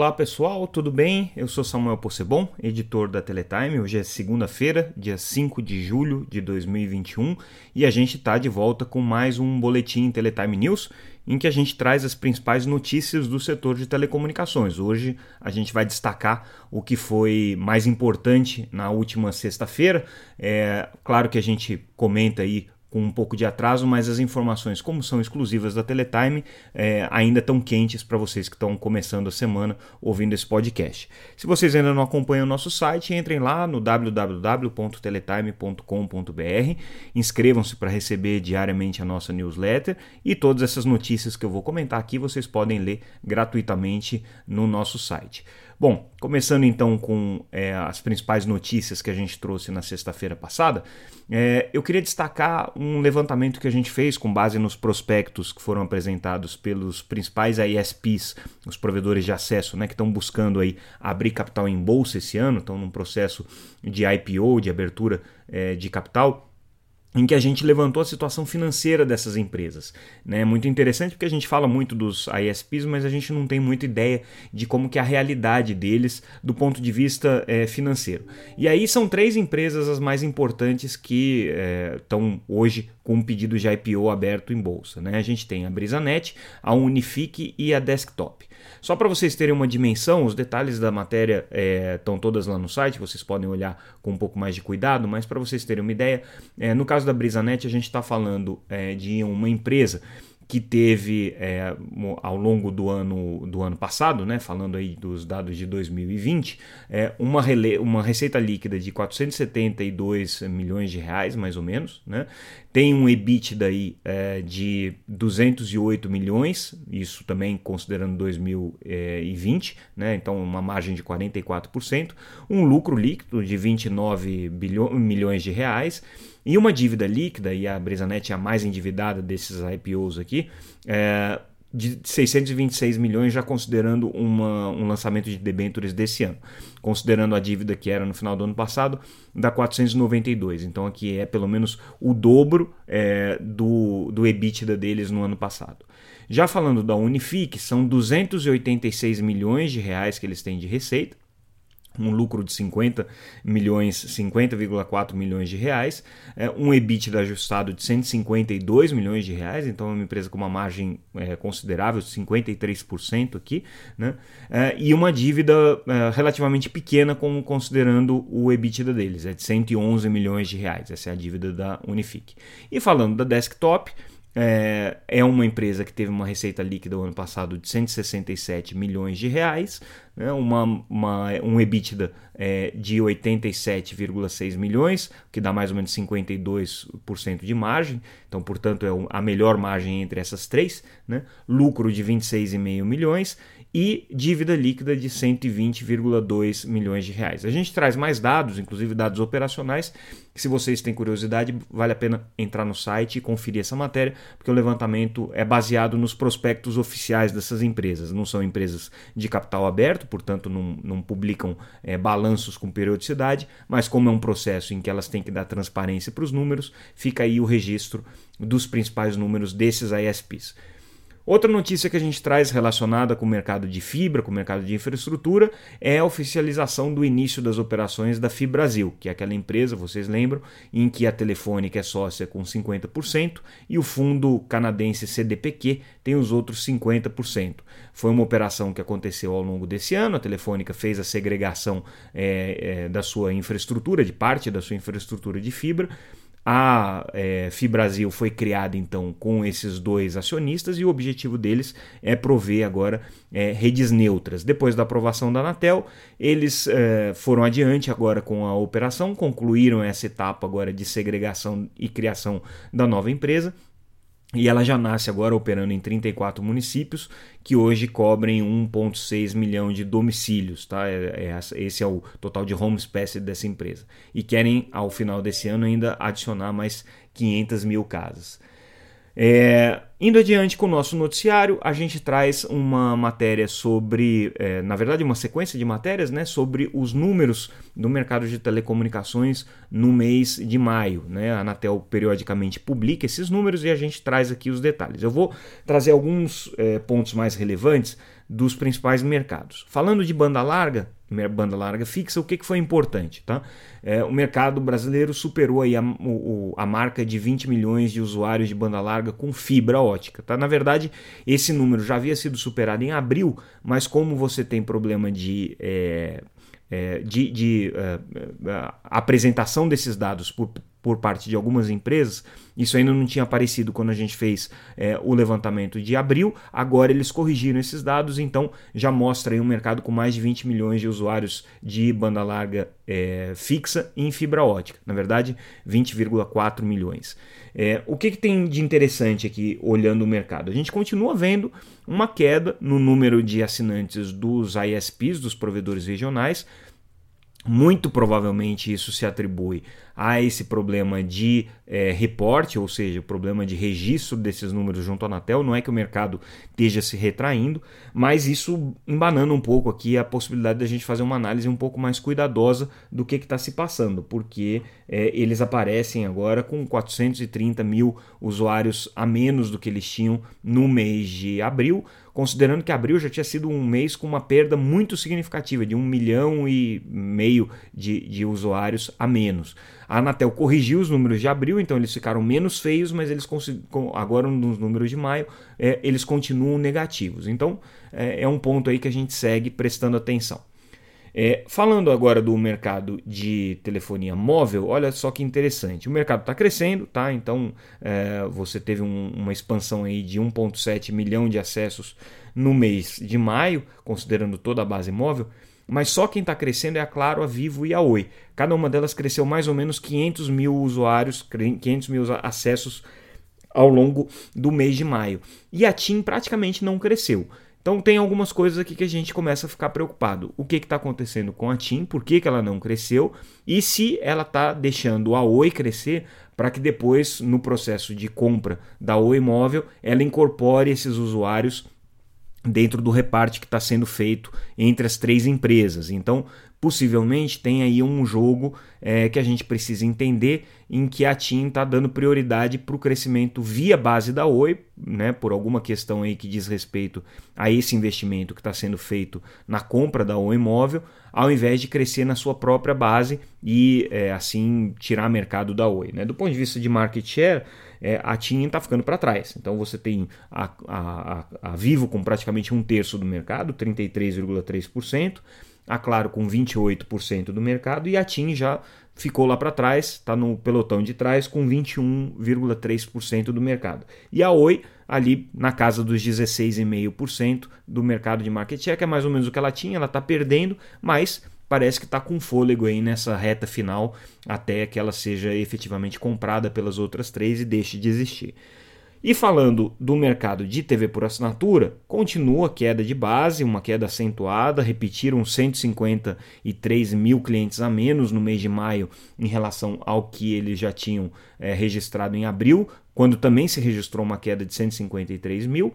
Olá pessoal, tudo bem? Eu sou Samuel Possebon, editor da Teletime. Hoje é segunda-feira, dia 5 de julho de 2021 e a gente está de volta com mais um boletim Teletime News em que a gente traz as principais notícias do setor de telecomunicações. Hoje a gente vai destacar o que foi mais importante na última sexta-feira. É claro que a gente comenta aí com um pouco de atraso, mas as informações, como são exclusivas da Teletime, é, ainda estão quentes para vocês que estão começando a semana ouvindo esse podcast. Se vocês ainda não acompanham o nosso site, entrem lá no www.teletime.com.br, inscrevam-se para receber diariamente a nossa newsletter e todas essas notícias que eu vou comentar aqui vocês podem ler gratuitamente no nosso site. Bom, começando então com é, as principais notícias que a gente trouxe na sexta-feira passada, é, eu queria destacar um levantamento que a gente fez com base nos prospectos que foram apresentados pelos principais ISPs, os provedores de acesso, né, que estão buscando aí abrir capital em bolsa esse ano, estão num processo de IPO, de abertura é, de capital em que a gente levantou a situação financeira dessas empresas. É né? muito interessante porque a gente fala muito dos ISPs, mas a gente não tem muita ideia de como que é a realidade deles do ponto de vista é, financeiro. E aí são três empresas as mais importantes que estão é, hoje com um pedido de IPO aberto em bolsa. Né? A gente tem a BrisaNet, a Unifique e a Desktop. Só para vocês terem uma dimensão, os detalhes da matéria estão é, todas lá no site, vocês podem olhar com um pouco mais de cuidado, mas para vocês terem uma ideia, é, no caso da BrisaNet, a gente está falando é, de uma empresa que teve é, ao longo do ano, do ano passado, né, falando aí dos dados de 2020, é, uma, rele, uma receita líquida de 472 milhões de reais, mais ou menos. Né, tem um EBITDA aí, é, de 208 milhões, isso também considerando 2020, né, então uma margem de 44%, um lucro líquido de 29 bilhões, milhões de reais e uma dívida líquida, e a Bresanet é a mais endividada desses IPOs aqui, é, de 626 milhões, já considerando uma, um lançamento de debêntures desse ano. Considerando a dívida que era no final do ano passado, dá 492. Então aqui é pelo menos o dobro é, do, do EBITDA deles no ano passado. Já falando da Unifique, são 286 milhões de reais que eles têm de receita um lucro de 50 milhões, 50,4 milhões de reais, é, um EBITDA ajustado de 152 milhões de reais, então é uma empresa com uma margem é, considerável, 53% aqui, né? É, e uma dívida relativamente pequena com, considerando o EBITDA deles, é de 111 milhões de reais, essa é a dívida da Unifique. E falando da Desktop, é, é, uma empresa que teve uma receita líquida no ano passado de 167 milhões de reais, né, uma, uma, um EBITDA é, de 87,6 milhões, que dá mais ou menos 52% de margem, então, portanto, é a melhor margem entre essas três, né, lucro de 26,5 milhões e dívida líquida de 120,2 milhões de reais. A gente traz mais dados, inclusive dados operacionais, se vocês têm curiosidade, vale a pena entrar no site e conferir essa matéria, porque o levantamento é baseado nos prospectos oficiais dessas empresas. Não são empresas de capital aberto, portanto não, não publicam é, balanços com periodicidade, mas como é um processo em que elas têm que dar transparência para os números, fica aí o registro dos principais números desses ISPs. Outra notícia que a gente traz relacionada com o mercado de fibra, com o mercado de infraestrutura, é a oficialização do início das operações da Fibrasil, que é aquela empresa, vocês lembram, em que a Telefônica é sócia com 50% e o fundo canadense CDPQ tem os outros 50%. Foi uma operação que aconteceu ao longo desse ano, a Telefônica fez a segregação é, é, da sua infraestrutura, de parte da sua infraestrutura de fibra, a é, Fibrasil foi criada então com esses dois acionistas e o objetivo deles é prover agora é, redes neutras. Depois da aprovação da Anatel, eles é, foram adiante agora com a operação, concluíram essa etapa agora de segregação e criação da nova empresa e ela já nasce agora operando em 34 municípios que hoje cobrem 1,6 milhão de domicílios. Tá? É, é, esse é o total de home space dessa empresa. E querem, ao final desse ano, ainda adicionar mais 500 mil casas. É, indo adiante com o nosso noticiário, a gente traz uma matéria sobre, é, na verdade, uma sequência de matérias né, sobre os números do mercado de telecomunicações no mês de maio. Né? A Anatel periodicamente publica esses números e a gente traz aqui os detalhes. Eu vou trazer alguns é, pontos mais relevantes dos principais mercados. Falando de banda larga, banda larga fixa, o que, que foi importante? Tá? É, o mercado brasileiro superou aí a, o, a marca de 20 milhões de usuários de banda larga com fibra ótica. Tá? Na verdade, esse número já havia sido superado em abril, mas como você tem problema de. É, é, de, de uh, apresentação desses dados por por parte de algumas empresas. Isso ainda não tinha aparecido quando a gente fez é, o levantamento de abril. Agora eles corrigiram esses dados, então já mostra aí um mercado com mais de 20 milhões de usuários de banda larga é, fixa em fibra ótica. Na verdade, 20,4 milhões. É, o que, que tem de interessante aqui olhando o mercado? A gente continua vendo uma queda no número de assinantes dos ISPs, dos provedores regionais. Muito provavelmente isso se atribui a esse problema de é, reporte, ou seja, o problema de registro desses números junto à Anatel. Não é que o mercado esteja se retraindo, mas isso embanando um pouco aqui a possibilidade da gente fazer uma análise um pouco mais cuidadosa do que está se passando, porque é, eles aparecem agora com 430 mil usuários a menos do que eles tinham no mês de abril considerando que abril já tinha sido um mês com uma perda muito significativa, de um milhão e meio de, de usuários a menos. A Anatel corrigiu os números de abril, então eles ficaram menos feios, mas eles agora nos números de maio é, eles continuam negativos. Então é, é um ponto aí que a gente segue prestando atenção. É, falando agora do mercado de telefonia móvel, olha só que interessante. O mercado está crescendo, tá? Então é, você teve um, uma expansão aí de 1,7 milhão de acessos no mês de maio, considerando toda a base móvel. Mas só quem está crescendo é a Claro, a Vivo e a Oi. Cada uma delas cresceu mais ou menos 500 mil usuários, 500 mil acessos ao longo do mês de maio. E a TIM praticamente não cresceu. Então tem algumas coisas aqui que a gente começa a ficar preocupado. O que está acontecendo com a TIM? Por que, que ela não cresceu? E se ela está deixando a Oi crescer para que depois, no processo de compra da Oi Móvel, ela incorpore esses usuários dentro do reparte que está sendo feito entre as três empresas. Então, possivelmente tem aí um jogo é, que a gente precisa entender em que a TIM está dando prioridade para o crescimento via base da Oi, né, por alguma questão aí que diz respeito a esse investimento que está sendo feito na compra da Oi Imóvel, ao invés de crescer na sua própria base e é, assim tirar mercado da Oi. Né? Do ponto de vista de market share, é, a TIM está ficando para trás. Então você tem a, a, a Vivo com praticamente um terço do mercado, 33,3% a Claro com 28% do mercado e a TIM já ficou lá para trás, está no pelotão de trás com 21,3% do mercado. E a Oi ali na casa dos 16,5% do mercado de market share, que é mais ou menos o que ela tinha, ela está perdendo, mas parece que está com fôlego aí nessa reta final até que ela seja efetivamente comprada pelas outras três e deixe de existir. E falando do mercado de TV por assinatura, continua a queda de base, uma queda acentuada, repetiram 153 mil clientes a menos no mês de maio em relação ao que eles já tinham é, registrado em abril, quando também se registrou uma queda de 153 mil.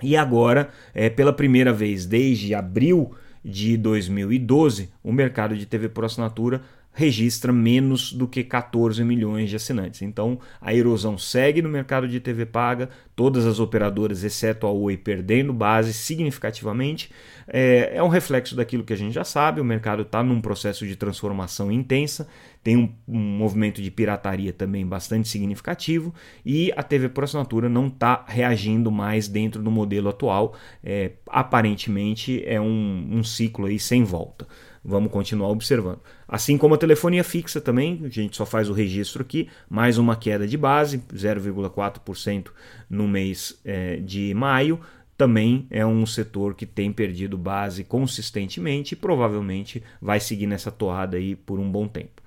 E agora, é, pela primeira vez desde abril de 2012, o mercado de TV por assinatura registra menos do que 14 milhões de assinantes. Então a erosão segue no mercado de TV paga, todas as operadoras, exceto a Oi, perdendo base significativamente. É, é um reflexo daquilo que a gente já sabe: o mercado está num processo de transformação intensa, tem um, um, movimento de pirataria também bastante significativo e a TV por assinatura não está reagindo mais dentro do modelo atual. É, aparentemente é um, um ciclo aí sem volta. Vamos continuar observando. Assim como a telefonia fixa também, a gente só faz o registro aqui, mais uma queda de base, 0,4% no mês é, de maio. Também é um setor que tem perdido base consistentemente e provavelmente vai seguir nessa toada aí por um bom tempo.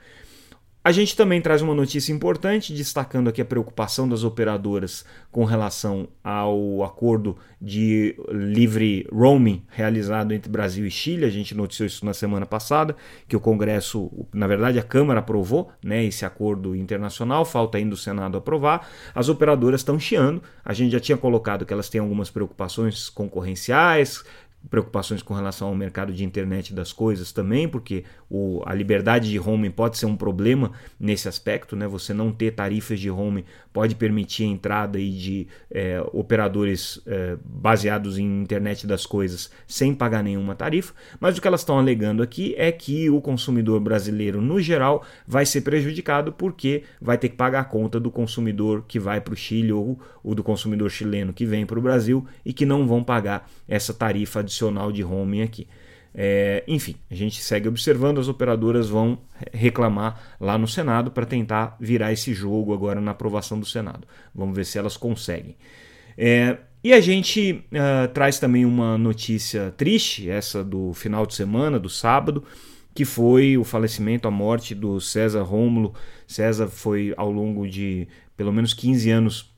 A gente também traz uma notícia importante, destacando aqui a preocupação das operadoras com relação ao acordo de livre roaming realizado entre Brasil e Chile. A gente noticiou isso na semana passada, que o Congresso, na verdade, a Câmara aprovou né, esse acordo internacional, falta ainda o Senado aprovar. As operadoras estão chiando. A gente já tinha colocado que elas têm algumas preocupações concorrenciais, preocupações com relação ao mercado de internet das coisas também, porque o, a liberdade de roaming pode ser um problema nesse aspecto, né? Você não ter tarifas de roaming pode permitir a entrada aí de é, operadores é, baseados em internet das coisas sem pagar nenhuma tarifa, mas o que elas estão alegando aqui é que o consumidor brasileiro, no geral, vai ser prejudicado porque vai ter que pagar a conta do consumidor que vai para o Chile ou, ou do consumidor chileno que vem para o Brasil e que não vão pagar essa tarifa de roaming aqui. É, enfim, a gente segue observando, as operadoras vão reclamar lá no Senado para tentar virar esse jogo agora na aprovação do Senado. Vamos ver se elas conseguem. É, e a gente uh, traz também uma notícia triste, essa do final de semana, do sábado, que foi o falecimento, a morte do César Rômulo. César foi ao longo de pelo menos 15 anos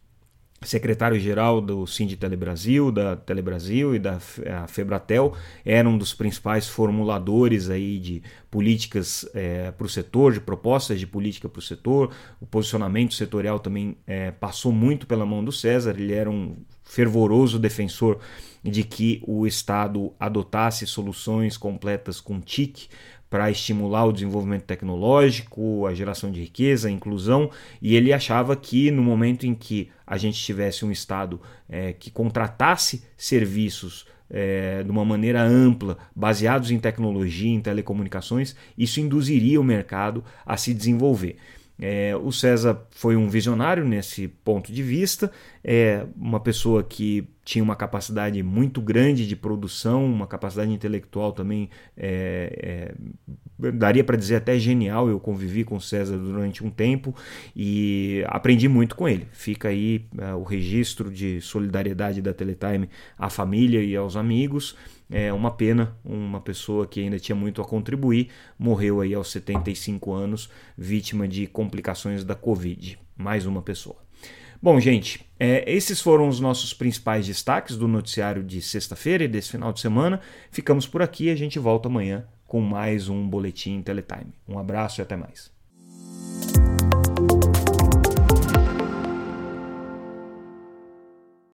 secretário-geral do Sind Telebrasil, da Telebrasil e da Febratel, era um dos principais formuladores aí de políticas é, para o setor, de propostas de política para o setor. O posicionamento setorial também é, passou muito pela mão do César, ele era um fervoroso defensor de que o Estado adotasse soluções completas com TIC para estimular o desenvolvimento tecnológico, a geração de riqueza, a inclusão, e ele achava que no momento em que a gente tivesse um Estado é, que contratasse serviços é, de uma maneira ampla, baseados em tecnologia, em telecomunicações, isso induziria o mercado a se desenvolver. É, o César foi um visionário nesse ponto de vista, é uma pessoa que tinha uma capacidade muito grande de produção, uma capacidade intelectual também, é, é, daria para dizer até genial. Eu convivi com o César durante um tempo e aprendi muito com ele. Fica aí é, o registro de solidariedade da Teletime à família e aos amigos. É uma pena, uma pessoa que ainda tinha muito a contribuir, morreu aí aos 75 anos, vítima de complicações da Covid. Mais uma pessoa. Bom, gente, é, esses foram os nossos principais destaques do noticiário de sexta-feira e desse final de semana. Ficamos por aqui e a gente volta amanhã com mais um Boletim Teletime. Um abraço e até mais.